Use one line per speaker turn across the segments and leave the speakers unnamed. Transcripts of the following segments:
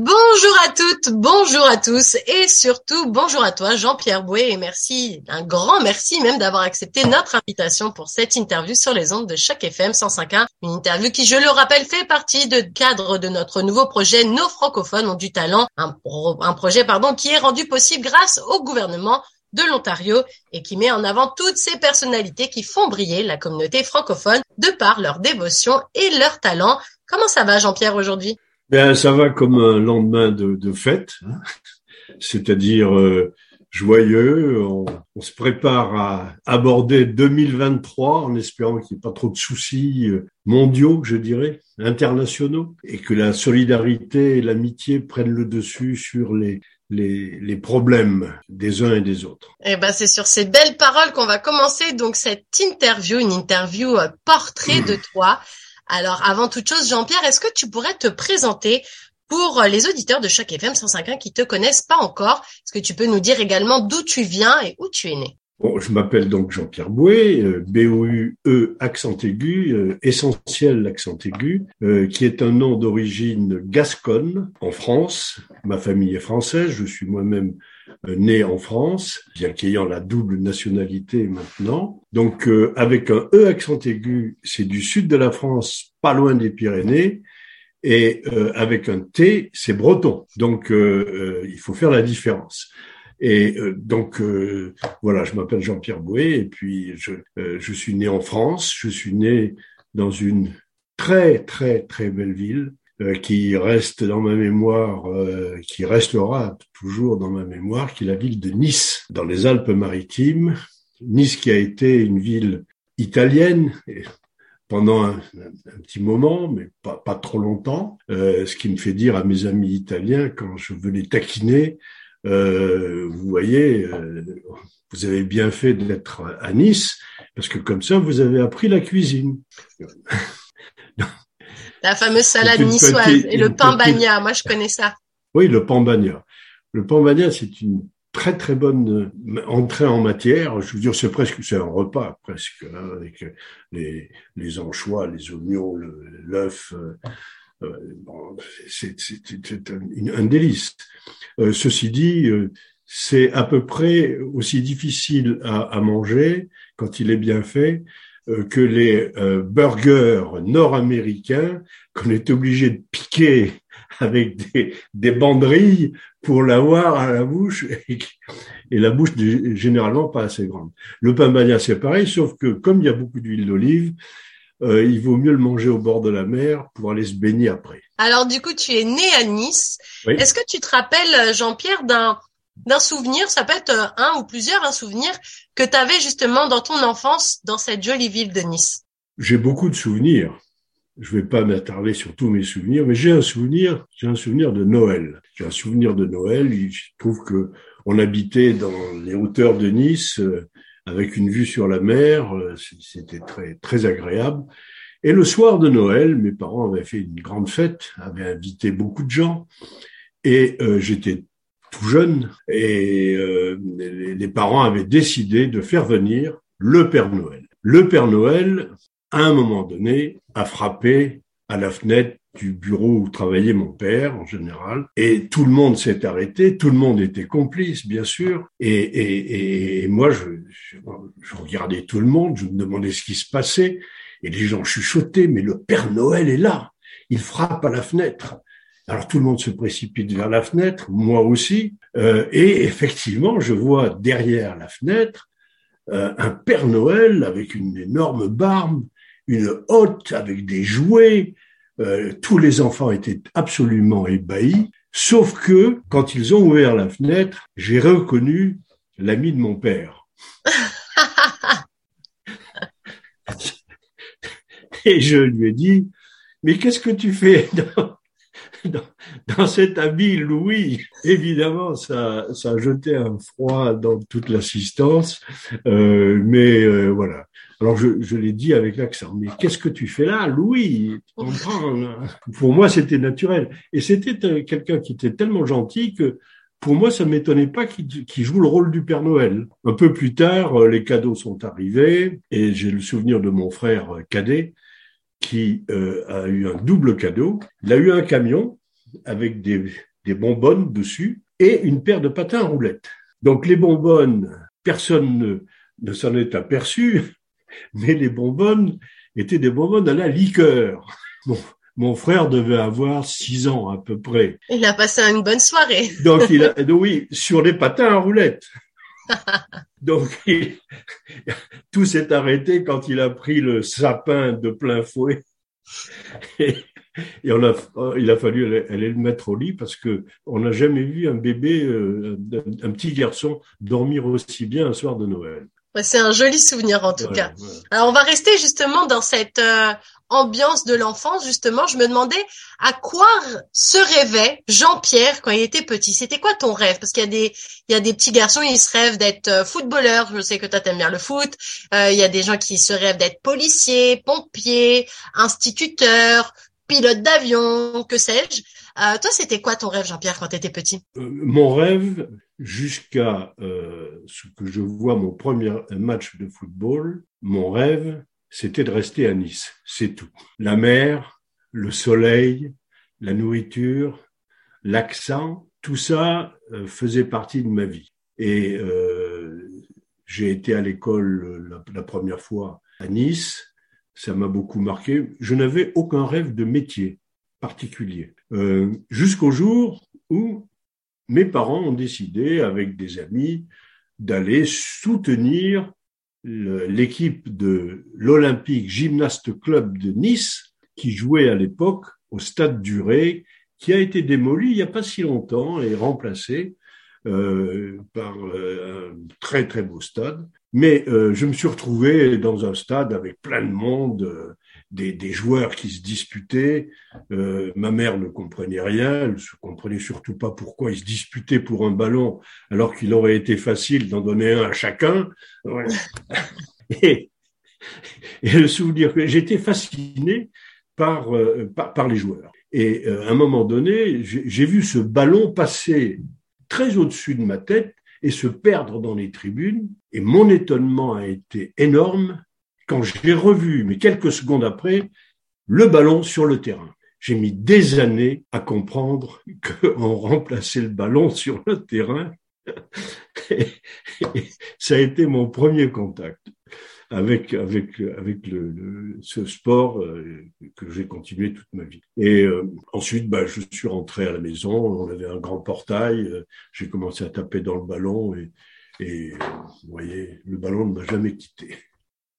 Bonjour à toutes, bonjour à tous et surtout bonjour à toi Jean-Pierre Bouet et merci, un grand merci même d'avoir accepté notre invitation pour cette interview sur les ondes de chaque FM 105.1. Une interview qui, je le rappelle, fait partie de cadre de notre nouveau projet Nos francophones ont du talent, un, un projet pardon qui est rendu possible grâce au gouvernement de l'Ontario et qui met en avant toutes ces personnalités qui font briller la communauté francophone de par leur dévotion et leur talent. Comment ça va Jean-Pierre aujourd'hui?
Ben, ça va comme un lendemain de, de fête, hein. c'est-à-dire euh, joyeux. On, on, se prépare à aborder 2023 en espérant qu'il n'y ait pas trop de soucis euh, mondiaux, je dirais, internationaux, et que la solidarité et l'amitié prennent le dessus sur les, les, les, problèmes des uns et des autres.
Eh ben, c'est sur ces belles paroles qu'on va commencer donc cette interview, une interview euh, portrait de toi. Alors, avant toute chose, Jean-Pierre, est-ce que tu pourrais te présenter pour les auditeurs de chaque FM 105.1 qui te connaissent pas encore? Est-ce que tu peux nous dire également d'où tu viens et où tu es né?
Bon, je m'appelle donc Jean-Pierre Bouet, euh, B-O-U-E accent aigu, euh, essentiel accent aigu, euh, qui est un nom d'origine gasconne en France. Ma famille est française, je suis moi-même né en France, bien qu'ayant la double nationalité maintenant. Donc avec un E accent aigu, c'est du sud de la France, pas loin des Pyrénées, et avec un T, c'est breton. Donc il faut faire la différence. Et donc voilà, je m'appelle Jean-Pierre Bouet et puis je, je suis né en France. Je suis né dans une très très très belle ville euh, qui reste dans ma mémoire, euh, qui restera toujours dans ma mémoire, qui est la ville de Nice, dans les Alpes-Maritimes. Nice qui a été une ville italienne pendant un, petit moment, mais pas, pas trop longtemps, euh, ce qui me fait dire à mes amis italiens, quand je veux les taquiner, vous voyez, vous avez bien fait d'être à Nice, parce que comme ça, vous avez appris la cuisine.
La fameuse salade niçoise et le pain bagna. Moi, je connais ça.
Oui, le pain bagna. Le pain bagna, c'est une très très bonne euh, entrée en matière. Je veux dire, c'est presque c'est un repas presque hein, avec les les anchois, les oignons, l'œuf. Euh, euh, bon, c'est un, un, délice. Euh, ceci dit, euh, c'est à peu près aussi difficile à, à, manger quand il est bien fait euh, que les euh, burgers nord-américains qu'on est obligé de piquer avec des, des banderilles pour l'avoir à la bouche et, la bouche généralement pas assez grande. Le pain bagna c'est pareil, sauf que comme il y a beaucoup d'huile d'olive, euh, il vaut mieux le manger au bord de la mer pour aller se baigner après.
Alors du coup, tu es né à Nice. Est-ce que tu te rappelles, Jean-Pierre, d'un d'un souvenir, ça peut être euh, un ou plusieurs, un souvenir que tu avais justement dans ton enfance dans cette jolie ville de Nice?
J'ai beaucoup de souvenirs. Je vais pas m'attarder sur tous mes souvenirs, mais j'ai un souvenir, j'ai un souvenir de Noël. J'ai un souvenir de Noël. Je trouve que on habitait dans les hauteurs de Nice euh, avec une vue sur la mer. Euh, c'était très très agréable. Et le soir de Noël, mes parents avaient fait une grande fête, avaient invité beaucoup de gens, et euh, j'étais tout jeune et euh, les, parents avaient décidé de faire venir le Père Noël. Le Père Noël, à un moment donné, a frappé à la fenêtre du bureau où travaillait mon père en général, et tout le monde s'est arrêté, tout le monde était complice, bien sûr, et, et, et moi, je, je, regardais tout le monde, je me demandais ce qui se passait, et les gens chuchotaient, mais le Père Noël est là, il frappe à la fenêtre. Alors tout le monde se précipite vers la fenêtre, moi aussi, euh, et effectivement, je vois derrière la fenêtre euh, un Père Noël avec une énorme barbe, une hotte avec des jouets. Euh, tous les enfants étaient absolument ébahis, sauf que quand ils ont ouvert la fenêtre, j'ai reconnu l'ami de mon père. et je lui ai dit, mais qu'est-ce que tu fais dans, dans, cet habit Louis, évidemment, ça, ça a jeté un froid dans toute l'assistance, euh, mais euh, voilà. Alors je, je l'ai dit avec l'accent, mais qu'est-ce que tu fais là, Louis? Pour moi, c'était naturel. Et c'était quelqu'un qui était tellement gentil que pour moi, ça m'étonnait pas qu'il joue le rôle du Père Noël. Un peu plus tard, les cadeaux sont arrivés et j'ai le souvenir de mon frère cadet qui euh, a eu un double cadeau. Il a eu un camion avec des, des bonbonnes dessus et une paire de patins à roulettes. Donc les bonbonnes, personne ne, ne s'en est aperçu, mais les bonbonnes étaient des bonbonnes à la liqueur. Bon, mon frère devait avoir six ans à peu près.
Il a passé une bonne soirée.
Donc, il a, oui, sur les patins à roulettes. Donc, tout s'est arrêté quand il a pris le sapin de plein fouet. Et, on a, il a fallu aller, le mettre au lit parce que on n'a jamais vu un bébé, euh, un petit garçon dormir aussi bien un soir de Noël.
C'est un joli souvenir en tout cas. Alors on va rester justement dans cette euh, ambiance de l'enfance justement. Je me demandais à quoi se rêvait Jean-Pierre quand il était petit? C'était quoi ton rêve? Parce qu'il y a des il y a des petits garçons ils se rêvent d'être euh, footballeurs. Je sais que toi t'aimes bien le foot. Euh, il y a des gens qui se rêvent d'être policiers, pompiers, instituteurs, pilotes d'avion, que sais-je. Euh, toi, c'était quoi ton rêve, Jean-Pierre, quand tu étais petit?
Euh, Mon rêve, jusqu'à euh, ce que je vois mon premier match de football, mon rêve, c'était de rester à Nice. C'est tout. La mer, le soleil, la nourriture, l'accent, tout ça euh, faisait partie de ma vie. Et euh, j'ai été à l'école la, la, première fois à Nice. Ça m'a beaucoup marqué. Je n'avais aucun rêve de métier particulier. Euh, Jusqu'au jour où mes parents ont décidé, avec des amis, d'aller soutenir l'équipe de l'Olympique Gymnaste Club de Nice, qui jouait à l'époque au stade du Ré, qui a été démoli il n'y a pas si longtemps et remplacé euh, par euh, un très très beau stade. Mais je me suis retrouvé dans un stade avec plein de monde, des, des, joueurs qui se disputaient. Euh, ma mère ne comprenait rien, elle ne comprenait surtout pas pourquoi ils se disputaient pour un ballon alors qu'il aurait été facile d'en donner un à chacun. Ouais. et, et, le souvenir que j'étais fasciné par, euh, par, par, les joueurs. Et euh, à un moment donné, j'ai vu ce ballon passer très au-dessus de ma tête et se perdre dans les tribunes. Et mon étonnement a été énorme quand j'ai revu, mais quelques secondes après, le ballon sur le terrain. J'ai mis des années à comprendre qu'on remplaçait le ballon sur le terrain. ça a été mon premier contact avec avec avec le, ce sport euh, que j'ai continué toute ma vie. Et euh, ensuite, bah, je suis rentré à la maison. On avait un grand portail. Euh, j'ai commencé à taper dans le ballon et et vous voyez, le ballon ne m'a jamais quitté.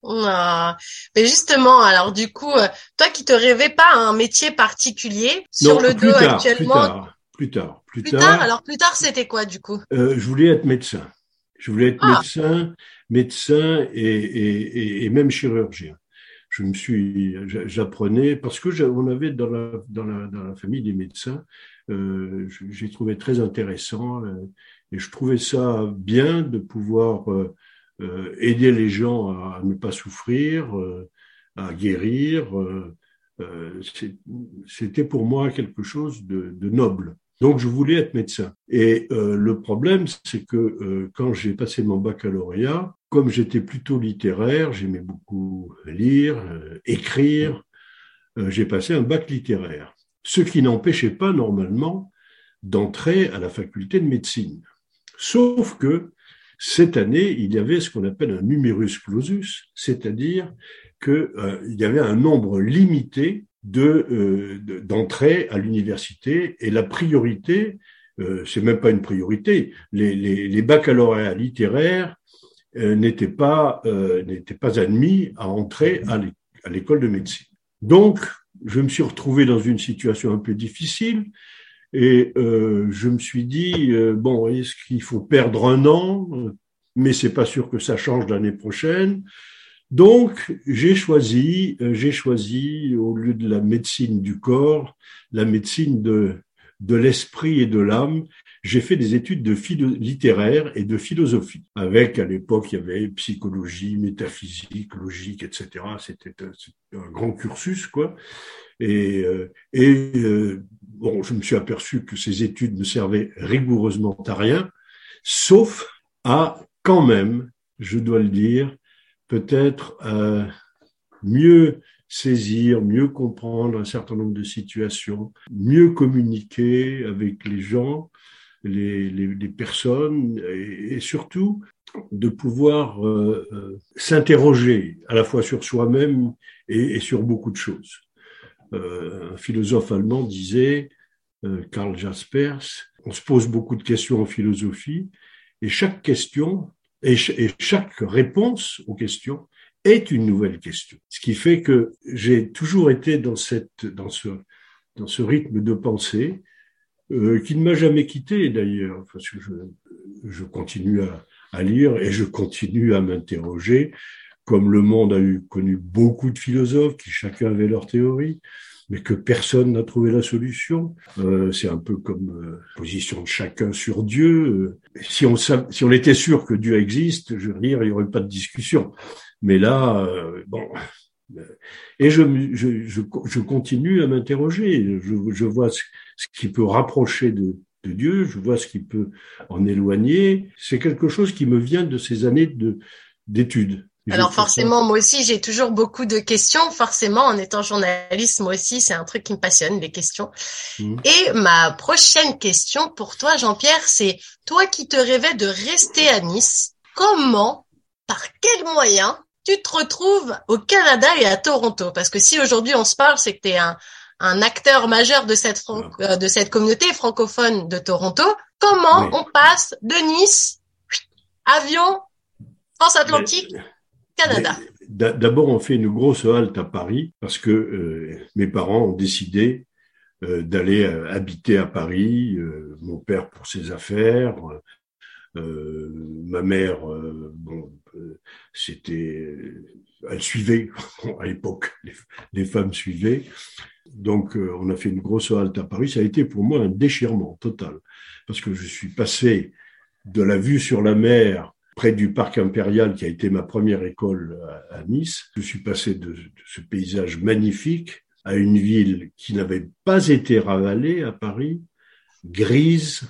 Ah, mais justement, alors du coup, toi qui te rêvais pas un métier particulier sur le dos actuellement.
Plus tard,
plus tard, plus, plus tard. Alors plus tard, c'était quoi du coup?
Euh, Je voulais être médecin. Je voulais être ah. médecin, médecin et, et, et, même chirurgien. Je me suis, j'apprenais parce que on avait dans la, dans la, dans la famille des médecins, euh, j'ai trouvé très intéressant euh, et je trouvais ça bien de pouvoir euh, euh aider les gens à, ne pas souffrir, euh, à guérir. Euh, c'était pour moi quelque chose de, de noble. Donc je voulais être médecin. Et euh, le problème, c'est que euh, quand j'ai passé mon baccalauréat, comme j'étais plutôt littéraire, j'aimais beaucoup lire, euh, écrire, euh, j'ai passé un bac littéraire. Ce qui n'empêchait pas normalement d'entrer à la faculté de médecine. Sauf que cette année, il y avait ce qu'on appelle un numerus clausus, c'est-à-dire qu'il y avait un nombre limité euh, de d'entrée à l'université et la priorité, euh, c'est même pas une priorité, les, les, les baccalauréats littéraires euh, n'étaient pas euh, n'étaient pas admis à entrer à l'école de médecine. Donc, je me suis retrouvé dans une situation un peu difficile et euh, je me suis dit bon, est-ce qu'il faut perdre un an? Mais c'est pas sûr que ça change l'année prochaine. Donc, j'ai choisi, euh, j'ai choisi, au lieu de la médecine du corps, la médecine de, de l'esprit et de l'âme. j'ai fait des études de littéraire et de philosophie. Avec, à l'époque, il y avait psychologie, métaphysique, logique, etc. C'était un, grand cursus, quoi. Et, euh, et euh, bon, je me suis aperçu que ces études ne servaient rigoureusement à rien, sauf à, quand même, je dois le dire, peut-être euh, mieux saisir, mieux comprendre un certain nombre de situations, mieux communiquer avec les gens, les, personnes et, surtout de pouvoir euh, euh, s'interroger à la fois sur soi-même et, sur beaucoup de choses. Euh, un philosophe allemand disait, euh, Karl Jaspers, on se pose beaucoup de questions en philosophie et chaque question et, et chaque réponse aux questions est une nouvelle question. Ce qui fait que j'ai toujours été dans cette, dans ce, dans ce rythme de pensée, euh, qui ne m'a jamais quitté d'ailleurs, parce que je, je continue à, à, lire et je continue à m'interroger, comme le monde a eu connu beaucoup de philosophes qui chacun avait leur théorie mais que personne n'a trouvé la solution. Euh, c'est un peu comme euh, position de chacun sur Dieu. Euh, si on si on était sûr que Dieu existe, je veux dire, il n'y aurait pas de discussion. Mais là, euh, bon. Et je, je, je, je continue à m'interroger. Je, je, vois ce, ce, qui peut rapprocher de, de Dieu, je vois ce qui peut en éloigner. C'est quelque chose qui me vient de ces années de d'études.
Alors forcément, moi aussi, j'ai toujours beaucoup de questions. Forcément, en étant journaliste, moi aussi, c'est un truc qui me passionne, les questions. Mmh. Et ma prochaine question pour toi, Jean-Pierre, c'est toi qui te rêvais de rester à Nice, comment, par quels moyens, tu te retrouves au Canada et à Toronto? Parce que si aujourd'hui on se parle, c'est que tu es un, un acteur majeur de cette, euh, de cette communauté francophone de Toronto. Comment on passe de Nice, avion, France-Atlantique
D'abord, on fait une grosse halte à Paris parce que euh, mes parents ont décidé euh, d'aller euh, habiter à Paris. Mon père pour ses affaires, ma mère, bon, c'était, elle suivait à l'époque, les, les, femmes suivaient. Donc, on a fait une grosse halte à Paris. Ça a été pour moi un déchirement total parce que je suis passé de la vue sur la mer près du parc impérial qui a été ma première école à, Nice. Je suis passé de, ce paysage magnifique à une ville qui n'avait pas été ravalée à Paris, grise,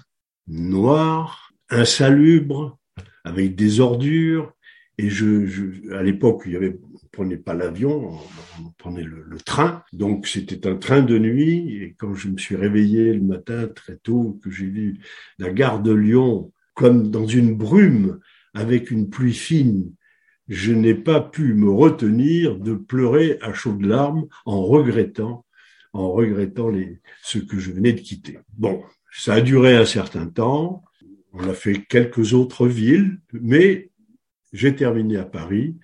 noire, insalubre, avec des ordures. Et je, à l'époque, il y prenait pas l'avion, on, prenait le, le, train. Donc c'était un train de nuit. Et quand je me suis réveillé le matin très tôt, que j'ai vu la gare de Lyon comme dans une brume, avec une pluie fine, je n'ai pas pu me retenir de pleurer à chaudes larmes en regrettant, en regrettant les, ce que je venais de quitter. Bon, ça a duré un certain temps. On a fait quelques autres villes, mais j'ai terminé à Paris,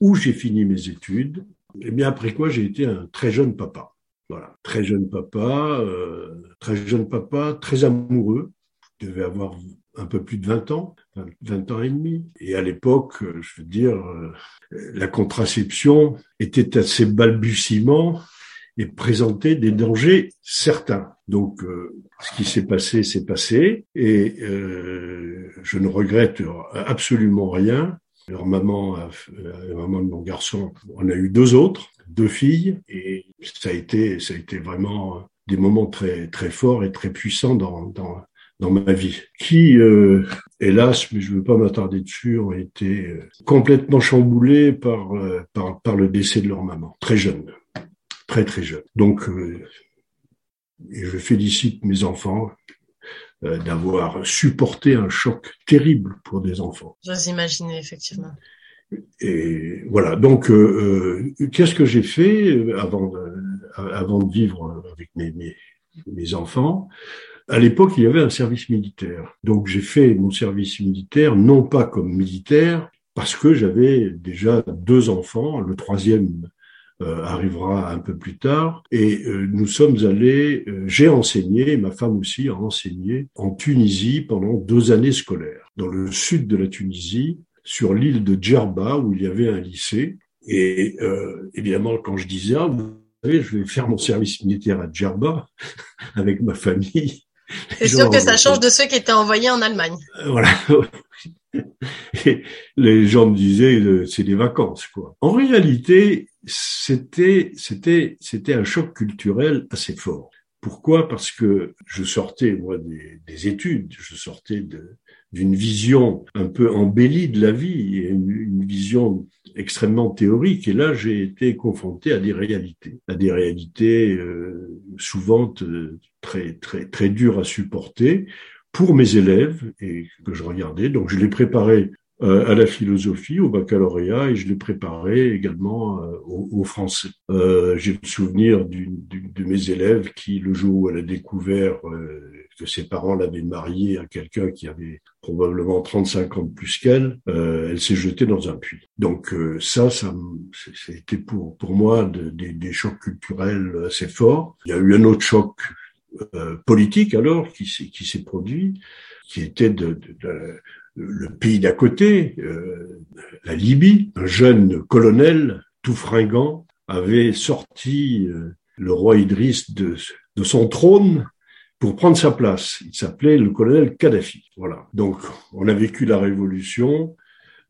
où j'ai fini mes études. Et bien après quoi, j'ai été un très jeune papa. Voilà, très jeune papa, euh, très jeune papa, très amoureux. Je devais avoir un peu plus de 20 ans, 20 ans et demi. Et à l'époque, euh, je veux dire, euh, la contraception était assez balbutiement et présentait des dangers certains. Donc, euh, ce qui s'est passé, s'est passé, et euh, je ne regrette absolument rien. Leur maman, la maman de mon garçon, on a eu deux autres, deux filles, et ça a été, ça a été vraiment des moments très très forts et très puissants dans, dans dans ma vie, qui, euh, hélas, mais je ne veux pas m'attarder dessus, ont été euh, complètement chamboulés par, euh, par, par le décès de leur maman, très jeune, très très jeune. Donc, euh, et je félicite mes enfants d'avoir supporté un choc terrible pour des enfants.
J'ose imaginer, effectivement.
Et voilà. Donc, qu'est-ce que j'ai fait avant de, avant de vivre avec mes, mes, mes enfants? À l'époque, il y avait un service militaire. Donc j'ai fait mon service militaire, non pas comme militaire, parce que j'avais déjà deux enfants, le troisième euh, arrivera un peu plus tard, et euh, nous sommes allés, euh, j'ai enseigné, ma femme aussi a enseigné, en Tunisie pendant deux années scolaires, dans le sud de la Tunisie, sur l'île de Djerba, où il y avait un lycée. Et évidemment, quand je disais, ah, vous savez, je vais faire mon service militaire à Djerba avec ma famille,
C'est sûr que ça change de ceux qui étaient envoyés en Allemagne.
Voilà. Et les gens me disaient, euh, c'est des vacances, quoi. En réalité, c'était, c'était, c'était un choc culturel assez fort. Pourquoi? Parce que je sortais, moi, des, des études, je sortais d'une vision un peu embellie de la vie, une, une vision extrêmement théorique. Et là, j'ai été confronté à des réalités, à des réalités euh, souvent euh, très très très dures à supporter pour mes élèves et que je regardais. Donc, je les préparais à la philosophie, au baccalauréat, et je l'ai préparé également euh, au, français. Euh, J'ai le souvenir de mes élèves qui, le jour où elle a découvert euh, que ses parents l'avaient mariée à quelqu'un qui avait probablement 35 ans de plus qu'elle, elle s'est jetée dans un puits. Donc ça, ça, c'était pour pour moi des chocs culturels assez forts. Il y a eu un autre choc politique alors qui s'est qui s'est produit, qui était de, de, de le pays d'à côté, euh, la Libye, un jeune colonel tout fringant avait sorti euh, le roi Idriss de, de son trône pour prendre sa place. Il s'appelait le colonel Kadhafi. Voilà. Donc, on a vécu la révolution,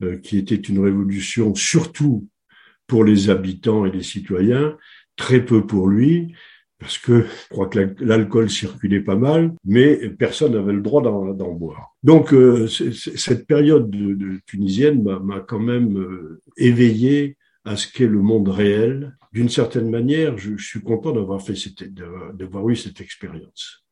euh, qui était une révolution surtout pour les habitants et les citoyens, très peu pour lui, parce que je crois que l'alcool circulait pas mal, mais personne n'avait le droit d'en boire. Donc euh, cette période de, tunisienne m'a quand même euh, éveillé à ce qu'est le monde réel. D'une certaine manière, je, suis content d'avoir fait cette, d'avoir eu cette expérience.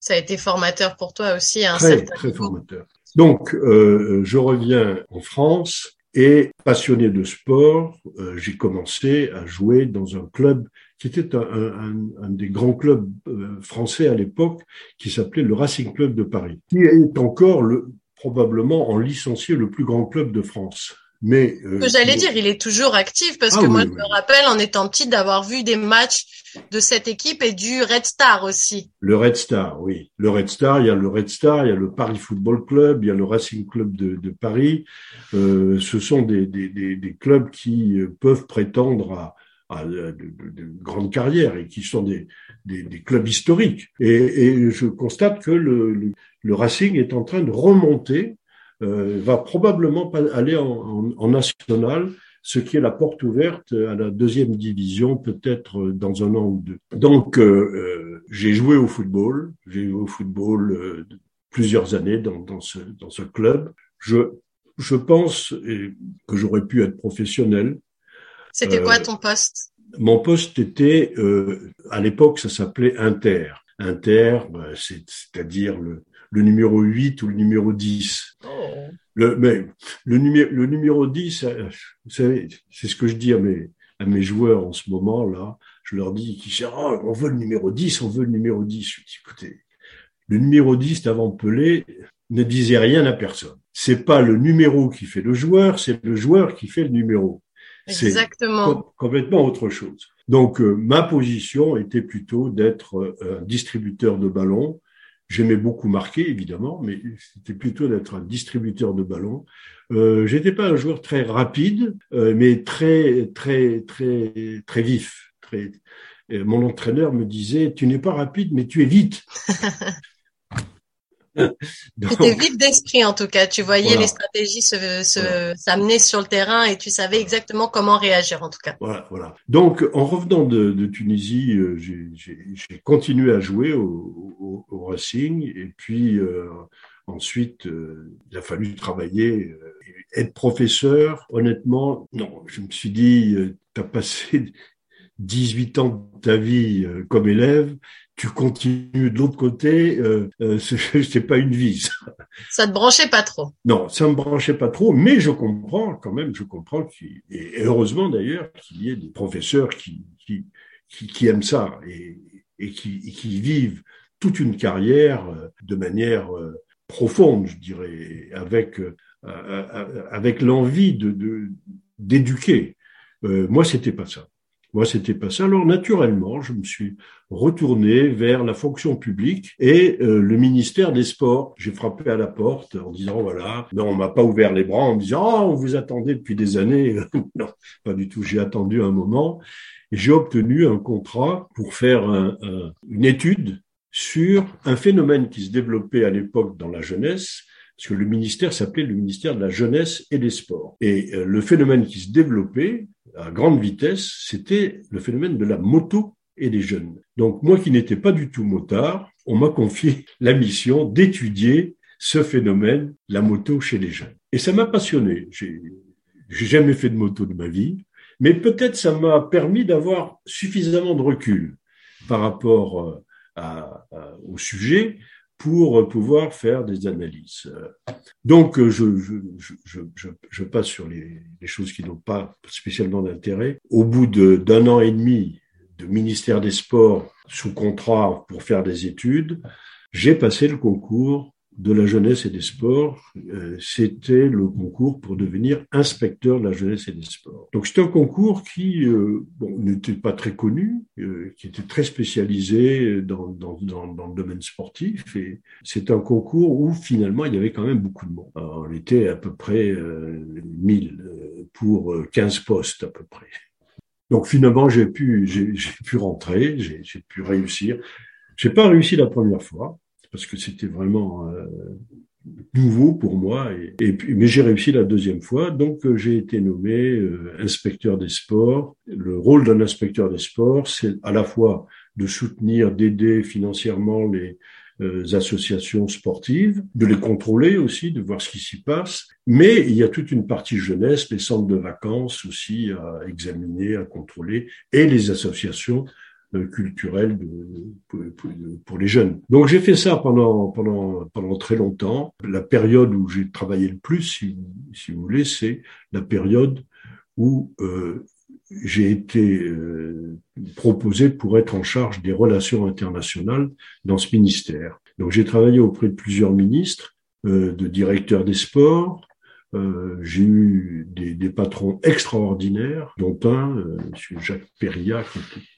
Ça a été formateur pour toi aussi,
un très, très formateur. Donc, euh, je reviens en France et passionné de sport, euh, j'ai commencé à jouer dans un club qui était un, un, un des grands clubs euh, français à l'époque, qui s'appelait le Racing Club de Paris, qui est encore le, probablement en licencié le plus grand club de France.
Mais euh, j'allais dire, il est toujours actif parce ah que moi je me rappelle en étant petit d'avoir vu des matchs de cette équipe et du Red Star aussi.
Le Red Star, oui. Le Red Star, il y a le Red Star, il y a le Paris Football Club, il y a le Racing Club de, de Paris. Euh, ce sont des, des, des, des, clubs qui euh, peuvent prétendre à, à de, de, de, grandes carrières et qui sont des, des, clubs historiques. Et, et, je constate que le, le, le Racing est en train de remonter euh, va probablement aller en, en, national, ce qui est la porte ouverte à la deuxième division, peut-être dans un an ou deux. Donc, euh, euh j'ai joué au football, j'ai joué au football euh, plusieurs années dans, dans, ce, dans ce club. Je, je pense que j'aurais pu être professionnel.
C'était quoi ton poste?
Mon poste était, à l'époque, ça s'appelait Inter. Inter, bah, c'est-à-dire le, le numéro 8 ou le numéro 10. Le, mais le, numéro, le numéro 10, euh, vous savez, c'est ce que je dis à mes, à mes joueurs en ce moment là. Je leur dis qui oh, on veut le numéro 10, on veut le numéro 10. Je dis, écoutez, le numéro 10 d'avant Pelé ne disait rien à personne. C'est pas le numéro qui fait le joueur, c'est le joueur qui fait le numéro.
Exactement.
complètement autre chose. Donc euh, ma position était plutôt d'être euh, un distributeur de ballons J'aimais beaucoup marquer, évidemment, mais c'était plutôt d'être un distributeur de ballons. Euh, J'étais pas un joueur très rapide, euh, mais très, très, très, très vif. Très... mon entraîneur me disait "Tu n'es pas rapide, mais tu es vite."
tu étais vite d'esprit en tout cas. Tu voyais les stratégies se, s'amener sur le terrain et tu savais exactement comment réagir en tout cas.
Voilà, voilà. Donc en revenant de, de Tunisie, euh, j'ai continué à jouer au, au, Racing et puis euh, ensuite euh, il a fallu travailler, être professeur. Honnêtement, non. Je me suis dit, tu as passé 18 ans de ta vie comme élève, tu continues de l'autre côté, euh, euh, c'est pas une vie. Ça.
ça te branchait pas trop.
Non, ça me branchait pas trop, mais je comprends quand même, je comprends qu'il et heureusement d'ailleurs qu'il y ait des professeurs qui qui qui, qui aiment ça et, et qui et qui vivent toute une carrière euh, de manière euh, profonde, je dirais, avec avec l'envie de d'éduquer. Euh, moi, c'était pas ça. Moi, c'était pas ça. Alors, naturellement, je me suis retourné vers la fonction publique et euh, le ministère des Sports. J'ai frappé à la porte en disant, voilà, non, on m'a pas ouvert les bras en me disant, oh, on vous attendait depuis des années. non, pas du tout. J'ai attendu un moment et j'ai obtenu un contrat pour faire une étude sur un phénomène qui se développait à l'époque dans la jeunesse, parce que le ministère s'appelait le ministère de la jeunesse et des sports. Et euh, le phénomène qui se développait à grande vitesse, c'était le phénomène de la moto et des jeunes. Donc moi qui n'étais pas du tout motard, on m'a confié la mission d'étudier ce phénomène, la moto chez les jeunes. Et ça m'a passionné. J'ai jamais fait de moto de ma vie, mais peut-être ça m'a permis d'avoir suffisamment de recul par rapport euh, à, au sujet pour pouvoir faire des analyses. Donc, je, je, je, je passe sur les, les choses qui n'ont pas spécialement d'intérêt. Au bout d'un an et demi de ministère des Sports sous contrat pour faire des études, j'ai passé le concours de la jeunesse et des sports, euh, c'était le concours pour devenir inspecteur de la jeunesse et des sports. Donc c'était un concours qui euh, bon, n'était pas très connu, euh, qui était très spécialisé dans, dans, dans, dans le domaine sportif, et c'est un concours où finalement il y avait quand même beaucoup de monde. Alors, on était à peu près 1000 pour 15 postes à peu près. Donc finalement j'ai pu j'ai pu rentrer, j'ai pu réussir. J'ai pas réussi la première fois parce que c'était vraiment euh, nouveau pour moi. Et, puis, mais j'ai réussi la deuxième fois, donc euh, j'ai été nommé euh, inspecteur des sports. Le rôle d'un inspecteur des sports, c'est à la fois de soutenir, d'aider financièrement les associations sportives, de les contrôler aussi, de voir ce qui s'y passe. Mais il y a toute une partie jeunesse, les centres de vacances aussi à examiner, à contrôler, et les associations euh, culturel de, pour, les jeunes. Donc j'ai fait ça pendant, pendant, pendant très longtemps. La période où j'ai travaillé le plus, si, vous voulez, c'est la période où euh, j'ai été euh, proposé pour être en charge des relations internationales dans ce ministère. Donc j'ai travaillé auprès de plusieurs ministres, de directeurs des sports, euh, j'ai eu des, des, patrons extraordinaires, dont un, euh, M. Jacques Perriac,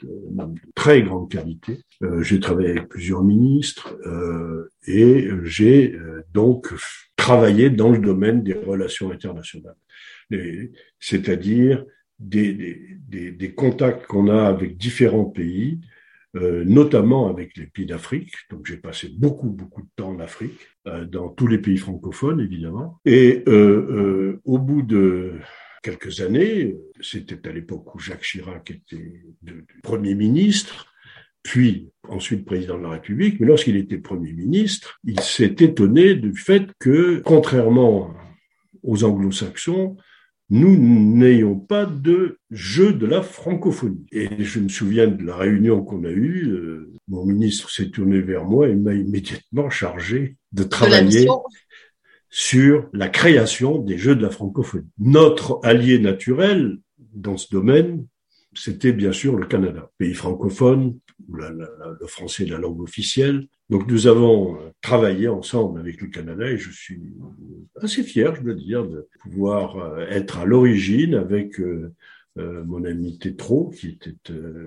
euh, de très grande qualité. Euh, j'ai travaillé avec plusieurs ministres euh, et j'ai donc travaillé dans le domaine des relations internationales, c'est-à-dire des, des, des, contacts qu'on a avec différents pays, euh, notamment avec les pays d'Afrique. Donc j'ai passé beaucoup, beaucoup de temps en Afrique, euh, dans tous les pays francophones, évidemment. Et euh, au bout de quelques années, c'était à l'époque où Jacques Chirac était Premier ministre, puis ensuite président de la République, mais lorsqu'il était Premier ministre, il s'est étonné du fait que, contrairement aux anglo-saxons, nous n'ayons pas de jeu de la francophonie. Et je me souviens de la réunion qu'on a eue, euh, mon ministre s'est tourné vers moi et m'a immédiatement chargé de travailler sur la création des jeux de la francophonie. Notre allié naturel dans ce domaine, c'était bien sûr le Canada, pays francophone, le français est la langue officielle. Donc nous avons euh, travaillé ensemble avec le Canada et je suis assez fier, je dois dire, de pouvoir euh, être à l'origine avec euh, mon ami Tétro, qui était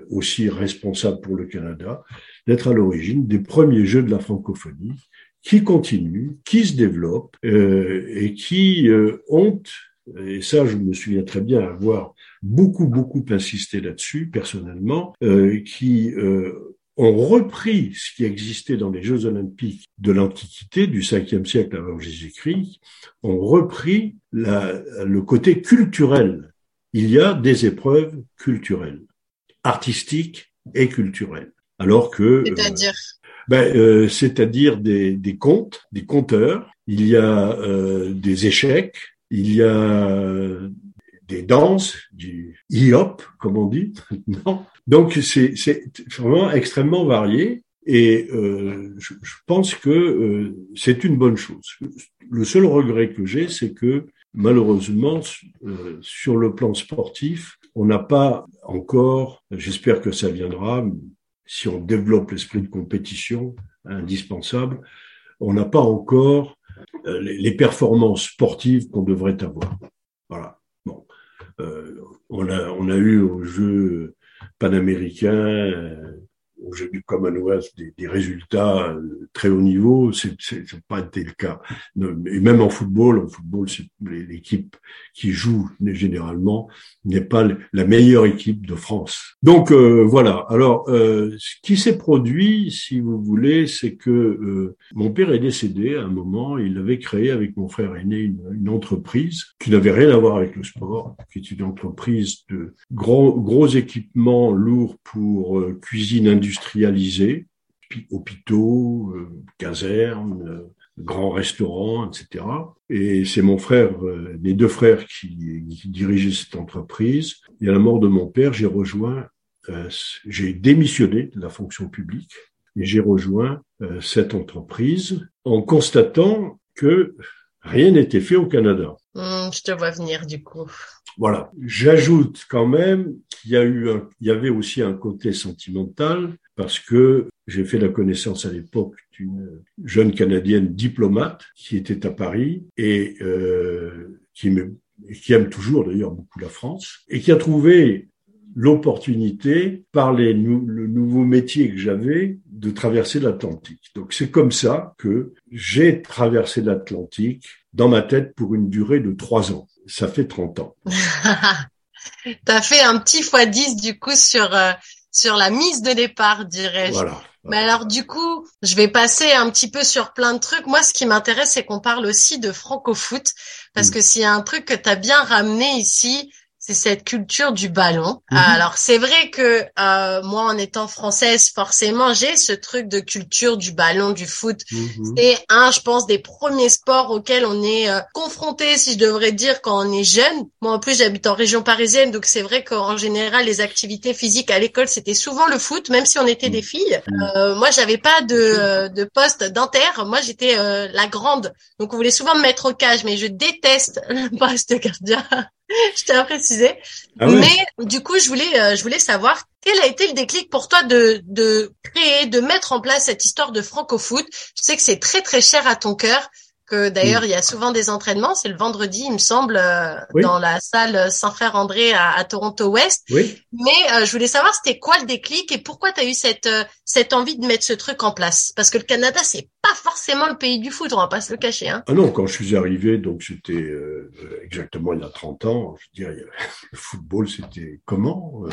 aussi responsable pour le Canada, d'être à l'origine des premiers jeux de la francophonie qui continuent, qui se développent et qui ont, et ça je me souviens très bien avoir beaucoup, beaucoup insisté là-dessus, personnellement, euh, qui euh, ont repris ce qui existait dans les Jeux olympiques de l'Antiquité, du 5e siècle avant Jésus-Christ, ont repris la, le côté culturel. Il y a des épreuves culturelles, artistiques et culturelles. Alors que...
Euh, C'est-à-dire
ben, euh, C'est-à-dire des, des contes, des conteurs, il y a euh, des échecs, il y a des danses, du hip-hop, comme on dit Donc c'est vraiment extrêmement varié et euh, je, pense que euh, c'est une bonne chose. Le seul regret que j'ai, c'est que malheureusement, euh, sur le plan sportif, on n'a pas encore, j'espère que ça viendra, si on développe l'esprit de compétition indispensable, on n'a pas encore les, les performances sportives qu'on devrait avoir. Voilà. Euh, on, a, on a eu aux Jeux panaméricains euh, j'ai à l'Ouest des, des, résultats euh, très haut niveau, c'est pas été le cas. Et même en football, en football, l'équipe qui joue généralement n'est pas la meilleure équipe de France. Donc euh, voilà. Alors, euh, ce qui s'est produit, si vous voulez, c'est que euh, mon père est décédé à un moment. Il avait créé avec mon frère aîné une, une entreprise qui n'avait rien à voir avec le sport, qui est une entreprise de gros gros équipements lourds pour cuisine industrialisée, hôpitaux, casernes grands restaurants, etc. Et c'est mon frère, euh, les deux frères qui, qui, dirigeaient cette entreprise. Et à la mort de mon père, j'ai rejoint, euh, j'ai démissionné de la fonction publique et j'ai rejoint euh, cette entreprise en constatant que rien n'était fait au Canada.
Mmh, je te vois venir du coup.
Voilà. J'ajoute quand même qu'il y a eu, un, il y avait aussi un côté sentimental parce que j'ai fait la connaissance à l'époque d'une jeune canadienne diplomate qui était à Paris et euh, qui, me, qui aime toujours d'ailleurs beaucoup la France et qui a trouvé l'opportunité par les le nouveau métier que j'avais de traverser l'Atlantique. Donc c'est comme ça que j'ai traversé l'Atlantique dans ma tête pour une durée de trois ans. Ça fait 30 ans.
T'as fait un petit fois 10 du coup sur euh, sur la mise de départ, dirais-je.
Voilà.
Mais alors du coup, je vais passer un petit peu sur plein de trucs. Moi, ce qui m'intéresse, c'est qu'on parle aussi de franco-foot, parce mm. que s'il y a un truc que tu as bien ramené ici, c'est cette culture du ballon. Mhm. Alors c'est vrai que euh, moi en étant française forcément j'ai ce truc de culture du ballon, du foot. Mhm. C'est un je pense des premiers sports auxquels on est euh, confronté si je devrais dire quand on est jeune. Moi en plus j'habite en région parisienne donc c'est vrai qu'en général les activités physiques à l'école c'était souvent le foot même si on était des mhm. filles. Euh, moi j'avais pas de, de poste dentaire. Moi j'étais euh, la grande donc on voulait souvent me mettre au cage mais je déteste le poste gardien. je tiens à préciser. Ah Mais du coup, je voulais, euh, je voulais savoir quel a été le déclic pour toi de, de créer, de mettre en place cette histoire de franco-foot. Je sais que c'est très très cher à ton cœur que d'ailleurs il y a souvent des entraînements. C'est le vendredi, il me semble, euh, dans la salle Saint-Frère André à, Toronto Ouest.
Oui.
Mais euh, je voulais savoir c'était quoi le déclic et pourquoi tu as eu cette euh, cette envie de mettre ce truc en place? Parce que le Canada c'est pas forcément le pays du foot, on va pas se le cacher. Hein.
Ah non, quand je suis arrivé, donc c'était exactement il y a 30 ans. Je veux dire, le football c'était comment,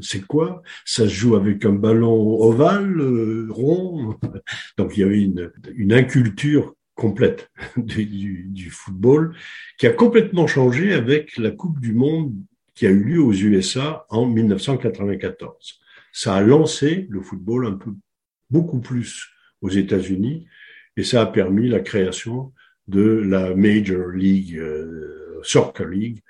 c'est quoi? Ça se joue avec un ballon ovale, rond? Donc il y avait une une inculture complète du, du, football, qui a complètement changé avec la Coupe du Monde qui a eu lieu aux USA en 1994. Ça a lancé le football un peu beaucoup plus aux États-Unis et ça a permis la création de la Major League euh, Soccer League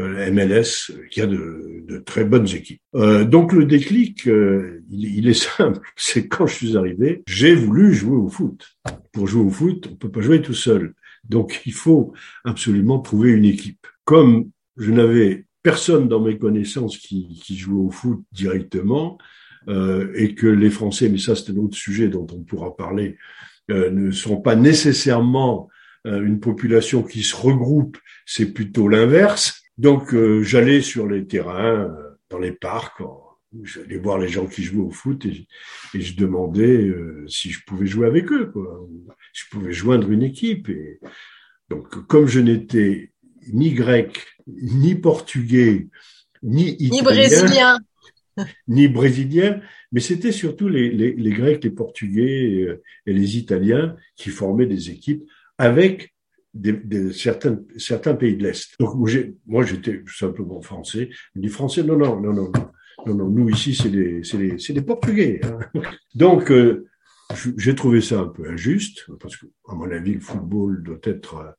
MLS qui a de, de très bonnes équipes. Euh, donc le déclic, euh, il, il, est simple, c'est quand je suis arrivé, j'ai voulu jouer au foot. Pour jouer au foot, on peut pas jouer tout seul. Donc il faut absolument trouver une équipe. Comme je n'avais personne dans mes connaissances qui, qui jouait au foot directement, euh, et que les Français, mais ça c'est un autre sujet dont on pourra parler, euh, ne sont pas nécessairement euh, une population qui se regroupe, c'est plutôt l'inverse. Donc euh, j'allais sur les terrains, euh, dans les parcs, j'allais voir les gens qui jouaient au foot et, je demandais euh, si je pouvais jouer avec eux, quoi. je pouvais joindre une équipe. Et donc comme je n'étais ni grec, ni portugais, ni italien,
ni brésilien,
ni brésilien, mais c'était surtout les, les, les, Grecs, les Portugais et les Italiens qui formaient des équipes avec des, certains, certains pays de l'Est. Donc moi j'étais simplement français. Il dit français, non, non, non, non, non, non, nous ici c'est des, des, des Portugais. Hein. Donc euh, j'ai trouvé ça un peu injuste parce que à mon avis le football doit être euh,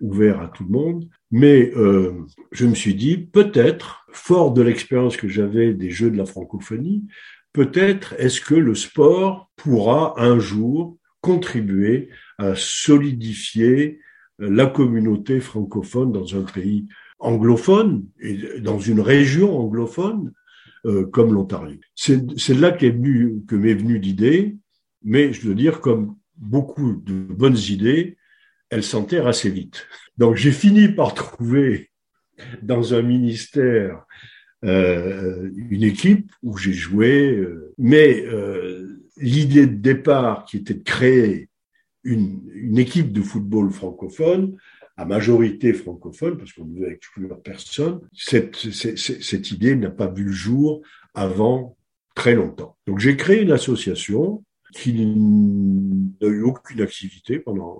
ouvert à tout le monde. Mais euh, je me suis dit peut-être, fort de l'expérience que j'avais des Jeux de la francophonie, peut-être est-ce que le sport pourra un jour contribuer à solidifier la communauté francophone dans un pays anglophone et dans une région anglophone euh, comme l'Ontario. C'est là qu'est venu, que m'est venue l'idée, mais je veux dire, comme beaucoup de bonnes idées, elles s'enterrent assez vite. Donc j'ai fini par trouver dans un ministère euh, une équipe où j'ai joué. Euh, mais euh, l'idée de départ qui était de créer une, une équipe de football francophone, à majorité francophone, parce qu'on ne veut exclure personne, cette, cette, cette idée n'a pas vu le jour avant très longtemps. Donc j'ai créé une association qui n'a eu aucune activité pendant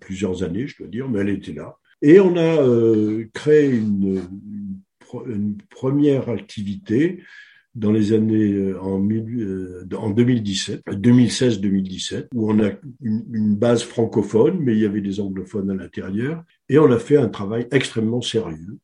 plusieurs années, je dois dire, mais elle était là. Et on a euh, créé une, une, première activité dans les années euh, en, euh, en 2017, 2016-2017, où on a une, une, base francophone, mais il y avait des anglophones à l'intérieur, et on a fait un travail extrêmement sérieux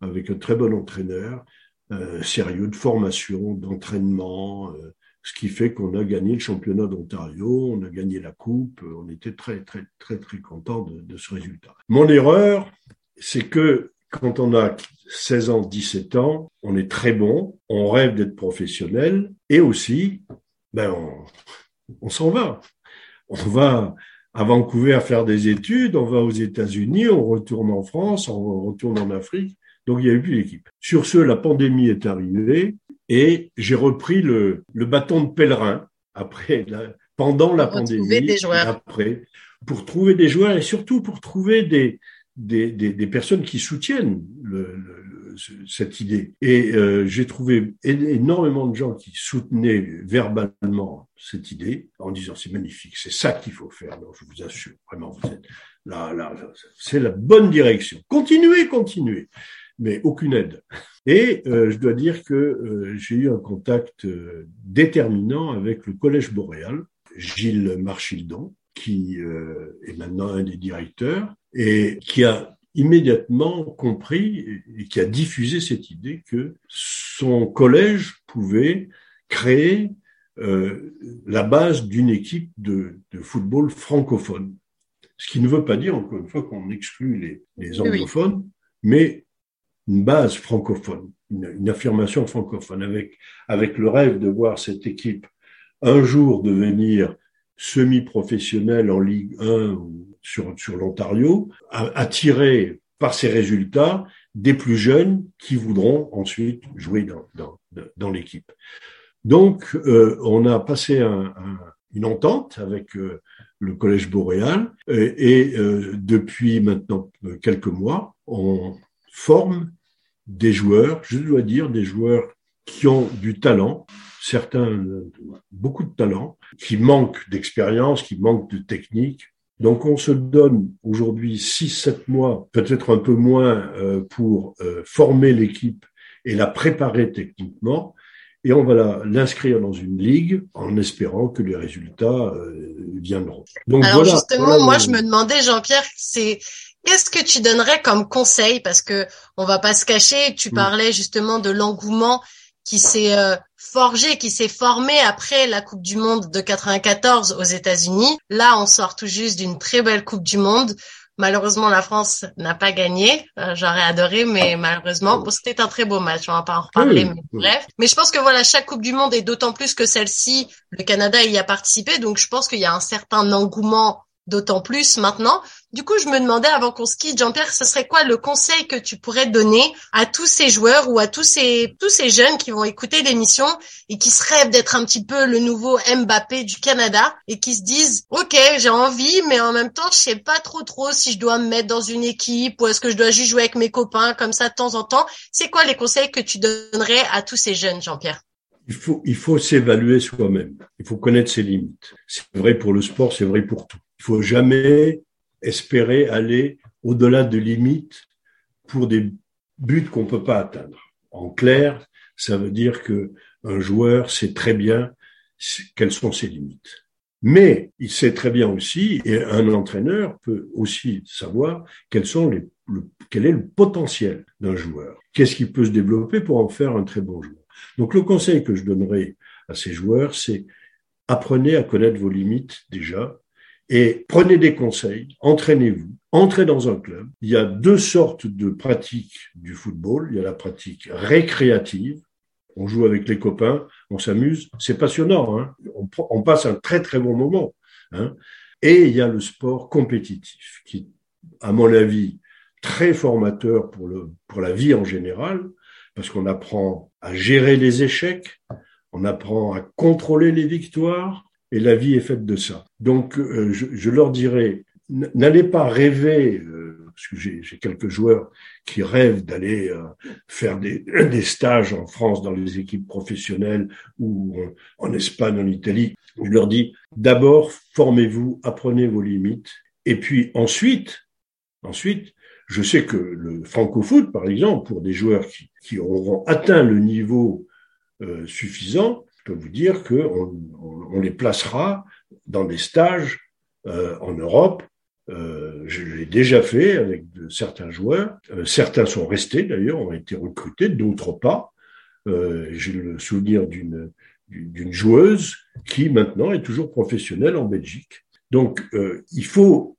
avec un très bon entraîneur, euh, sérieux de formation, d'entraînement, euh, ce qui fait qu'on a gagné le championnat d'Ontario, on a gagné la coupe, on était très très très très content de, de ce résultat. Mon erreur, c'est que quand on a 16 ans, 17 ans, on est très bon, on rêve d'être professionnel et aussi, ben on, on s'en va. On va à Vancouver à faire des études, on va aux États-Unis, on retourne en France, on retourne en Afrique. Donc il n'y avait plus d'équipe. Sur ce, la pandémie est arrivée et j'ai repris le, le, bâton de pèlerin après, la, pendant la pandémie,
des joueurs.
après, pour trouver des joueurs et surtout pour trouver des, des, des, des personnes qui soutiennent le, le, cette idée. Et euh, j'ai trouvé énormément de gens qui soutenaient verbalement cette idée en disant c'est magnifique, c'est ça qu'il faut faire. Alors, je vous assure, vraiment, vous êtes là, là, c'est la bonne direction. Continuez, continuez mais aucune aide. Et euh, je dois dire que euh, j'ai eu un contact euh, déterminant avec le Collège boréal, Gilles Marchildon, qui euh, est maintenant un des directeurs, et qui a immédiatement compris et qui a diffusé cette idée que son collège pouvait créer la base d'une équipe de, de, football francophone. Ce qui ne veut pas dire, encore une fois, qu'on exclut les, les anglophones, oui. mais une base francophone, une, une, affirmation francophone, avec, avec le rêve de voir cette équipe un jour devenir semi-professionnelle en Ligue 1 sur, sur l'Ontario, attirer par ses résultats des plus jeunes qui voudront ensuite jouer dans, dans, dans l'équipe. Donc, euh, on a passé un, une entente avec euh, le Collège boréal et, et euh, depuis maintenant quelques mois, on, forme des joueurs, je dois dire, des joueurs qui ont du talent, certains beaucoup de talent, qui manquent d'expérience, qui manquent de technique. Donc on se donne aujourd'hui 6-7 mois, peut-être un peu moins, euh, pour euh, former l'équipe et la préparer techniquement. Et on va l'inscrire dans une ligue en espérant que les résultats euh, viendront.
Donc Alors voilà, justement, voilà moi je me demandais, Jean-Pierre, c'est Qu'est-ce que tu donnerais comme conseil? Parce que on va pas se cacher. Tu parlais justement de l'engouement qui s'est euh, forgé, qui s'est formé après la Coupe du Monde de 94 aux États-Unis. Là, on sort tout juste d'une très belle Coupe du Monde. Malheureusement, la France n'a pas gagné. Euh, J'aurais adoré, mais malheureusement, bon, c'était un très beau match. On va pas en reparler, mais bref. Mais je pense que voilà, chaque Coupe du Monde est d'autant plus que celle-ci, le Canada y a participé, donc je pense qu'il y a un certain engouement d'autant plus maintenant. Du coup, je me demandais avant qu'on se quitte, Jean-Pierre, ce serait quoi le conseil que tu pourrais donner à tous ces joueurs ou à tous ces tous ces jeunes qui vont écouter l'émission et qui se rêvent d'être un petit peu le nouveau Mbappé du Canada et qui se disent OK, j'ai envie, mais en même temps, je sais pas trop trop si je dois me mettre dans une équipe ou est-ce que je dois juste jouer avec mes copains comme ça de temps en temps. C'est quoi les conseils que tu donnerais à tous ces jeunes, Jean-Pierre?
Il faut, il faut s'évaluer soi-même. Il faut connaître ses limites. C'est vrai pour le sport, c'est vrai pour tout. Il faut jamais espérer aller au-delà de limites pour des buts qu'on peut pas atteindre. En clair, ça veut dire que un joueur sait très bien quelles sont ses limites. Mais il sait très bien aussi, et un entraîneur peut aussi savoir quels sont les, le, quel est le potentiel d'un joueur. Qu'est-ce qui peut se développer pour en faire un très bon joueur? Donc le conseil que je donnerai à ces joueurs, c'est apprenez à connaître vos limites déjà et prenez des conseils, entraînez-vous, entrez dans un club. Il y a deux sortes de pratiques du football. Il y a la pratique récréative. On joue avec les copains, on s'amuse, c'est passionnant. Hein on, passe un très très bon moment. Hein et il y a le sport compétitif qui, à mon avis, très formateur pour, le, pour la vie en général, parce qu'on apprend à gérer les échecs, on apprend à contrôler les victoires, et la vie est faite de ça. Donc, euh, je, leur dirais, n'allez pas rêver, euh, parce que j'ai quelques joueurs qui rêvent d'aller euh, faire des, des, stages en France dans les équipes professionnelles ou en Espagne, en Italie. Je leur dis, d'abord, formez-vous, apprenez vos limites, et puis ensuite, ensuite, je sais que le franco-foot, par exemple, pour des joueurs qui, qui auront atteint le niveau euh, suffisant, je peux vous dire qu'on on, les placera dans des stages euh, en Europe. Euh, je l'ai déjà fait avec de, certains joueurs. Euh, certains sont restés d'ailleurs, ont été recrutés, d'autres pas. Euh, J'ai le souvenir d'une d'une joueuse qui maintenant est toujours professionnelle en Belgique. Donc euh, il faut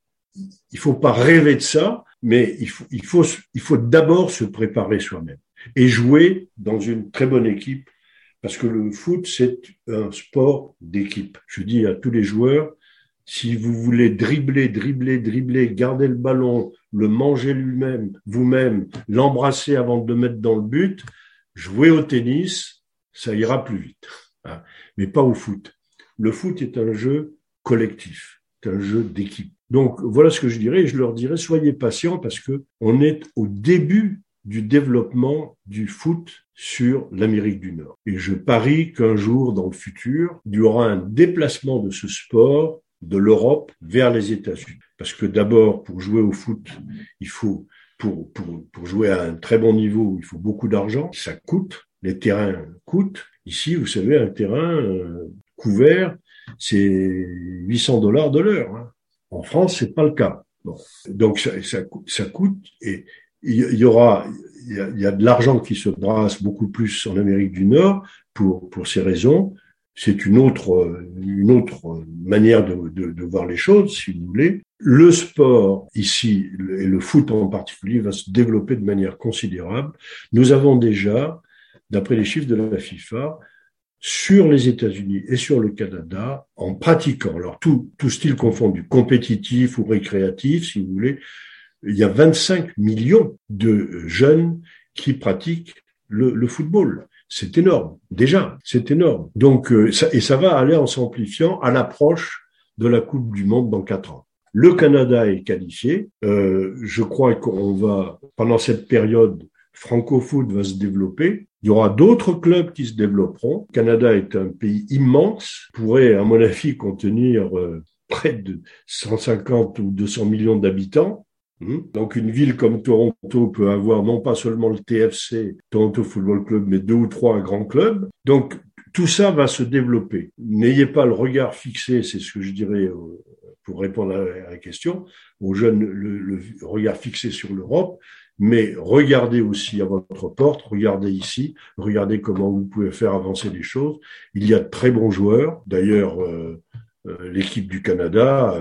il faut pas rêver de ça, mais il faut, il faut, il faut d'abord se préparer soi-même et jouer dans une très bonne équipe parce que le foot, c'est un sport d'équipe. Je dis à tous les joueurs, si vous voulez dribbler, dribbler, dribbler, garder le ballon, le manger lui-même, vous-même, l'embrasser avant de le mettre dans le but, jouer au tennis, ça ira plus vite. Hein. Mais pas au foot. Le foot est un jeu collectif, c'est un jeu d'équipe. Donc voilà ce que je dirais. je leur dirais soyez patients parce que on est au début du développement du foot sur l'Amérique du Nord. Et je parie qu'un jour dans le futur, il y aura un déplacement de ce sport de l'Europe vers les États-Unis. Parce que d'abord, pour jouer au foot, il faut, pour, pour, pour jouer à un très bon niveau, il faut beaucoup d'argent, ça coûte, les terrains coûtent. Ici, vous savez, un terrain euh, couvert, c'est 800 dollars de l'heure. Hein. En France, c'est pas le cas. Donc ça, ça, coûte et il y aura, y a, y a de l'argent qui se brasse beaucoup plus en Amérique du Nord pour pour ces raisons. C'est une autre une autre manière de, de, de, voir les choses, si vous voulez. Le sport ici et le foot en particulier va se développer de manière considérable. Nous avons déjà, d'après les chiffres de la FIFA, sur les États-Unis et sur le Canada en pratiquant, alors tout, tout style confondu, compétitif ou récréatif, si vous voulez, il y a 25 millions de jeunes qui pratiquent le, le football. C'est énorme, déjà, c'est énorme. Donc, euh, ça, et ça va aller en s'amplifiant à l'approche de la Coupe du Monde dans quatre ans. Le Canada est qualifié. Euh, je crois qu'on va, pendant cette période, franco-foot va se développer. Il y aura d'autres clubs qui se développeront. Le Canada est un pays immense, pourrait, à mon avis, contenir euh, près de 150 ou 200 millions d'habitants. Hmm? Donc une ville comme Toronto peut avoir non pas seulement le TFC, Toronto Football Club, mais deux ou trois grands clubs. Donc tout ça va se développer. N'ayez pas le regard fixé, c'est ce que je dirais euh, pour répondre à la question, aux jeunes, le, regard fixé sur l'Europe, mais regardez aussi à votre porte, regardez ici, regardez comment vous pouvez faire avancer les choses. Il y a de très bons joueurs. D'ailleurs, euh, euh, l'équipe du Canada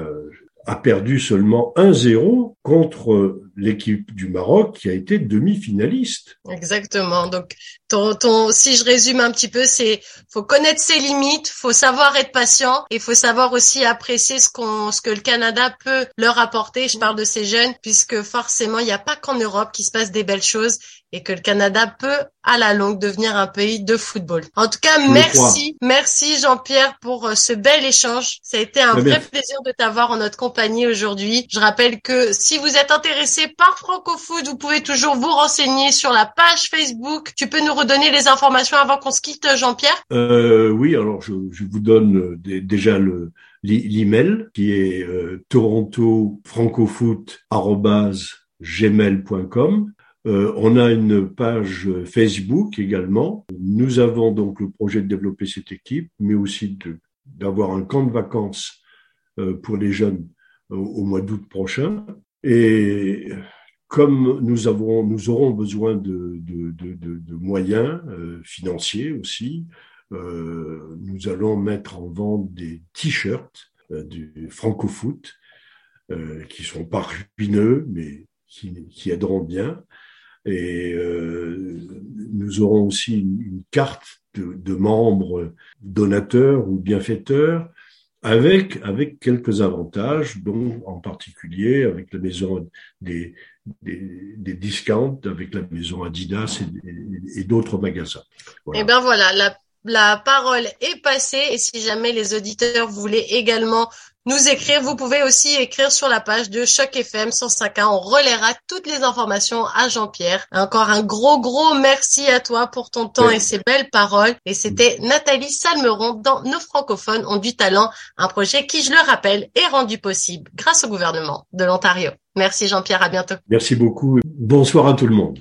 a perdu seulement 1-0 contre l'équipe du Maroc qui a été demi-finaliste.
Exactement. Donc, ton, ton, si je résume un petit peu, c'est faut connaître ses limites, faut savoir être patient et faut savoir aussi apprécier ce qu'on, ce que le Canada peut leur apporter. Je parle de ces jeunes puisque forcément, il n'y a pas qu'en Europe qui se passe des belles choses et que le Canada peut à la longue devenir un pays de football. En tout cas, merci, merci Jean-Pierre pour euh, ce bel échange. Ça a été un vrai plaisir de t'avoir en notre compagnie aujourd'hui. Je rappelle que si vous êtes intéressé par FrancoFood, vous pouvez toujours vous renseigner sur la page Facebook. Tu peux nous redonner les informations avant qu'on se quitte, Jean-Pierre?
Euh, Oui, alors je, je vous donne euh, déjà le l'email qui est euh, toronto gmail.com euh, on a une page Facebook également. Nous avons donc le projet de développer cette équipe, mais aussi d'avoir un camp de vacances euh, pour les jeunes euh, au mois d'août prochain. Et comme nous avons, nous aurons besoin de, de, moyens financiers aussi, nous allons mettre en vente des t-shirts du francofoot qui sont pas ruineux, mais qui, qui aideront bien. Et euh, nous aurons aussi une, carte de, membres donateurs ou bienfaiteurs avec avec quelques avantages, dont en particulier avec la maison des des, des discounts, avec la maison Adidas et, d'autres magasins.
Voilà. Et eh ben voilà, la la parole est passée et si jamais les auditeurs voulaient également nous écrire, vous pouvez aussi écrire sur la page de Choc FM 105.1. On relaiera toutes les informations à Jean-Pierre. Encore un gros, gros merci à toi pour ton temps et ces belles paroles. Et c'était Nathalie Salmeron dans Nos francophones ont du talent, un projet qui, je le rappelle, est rendu possible grâce au gouvernement de l'Ontario. Merci Jean-Pierre, à bientôt.
Merci beaucoup. Bonsoir à tout le monde.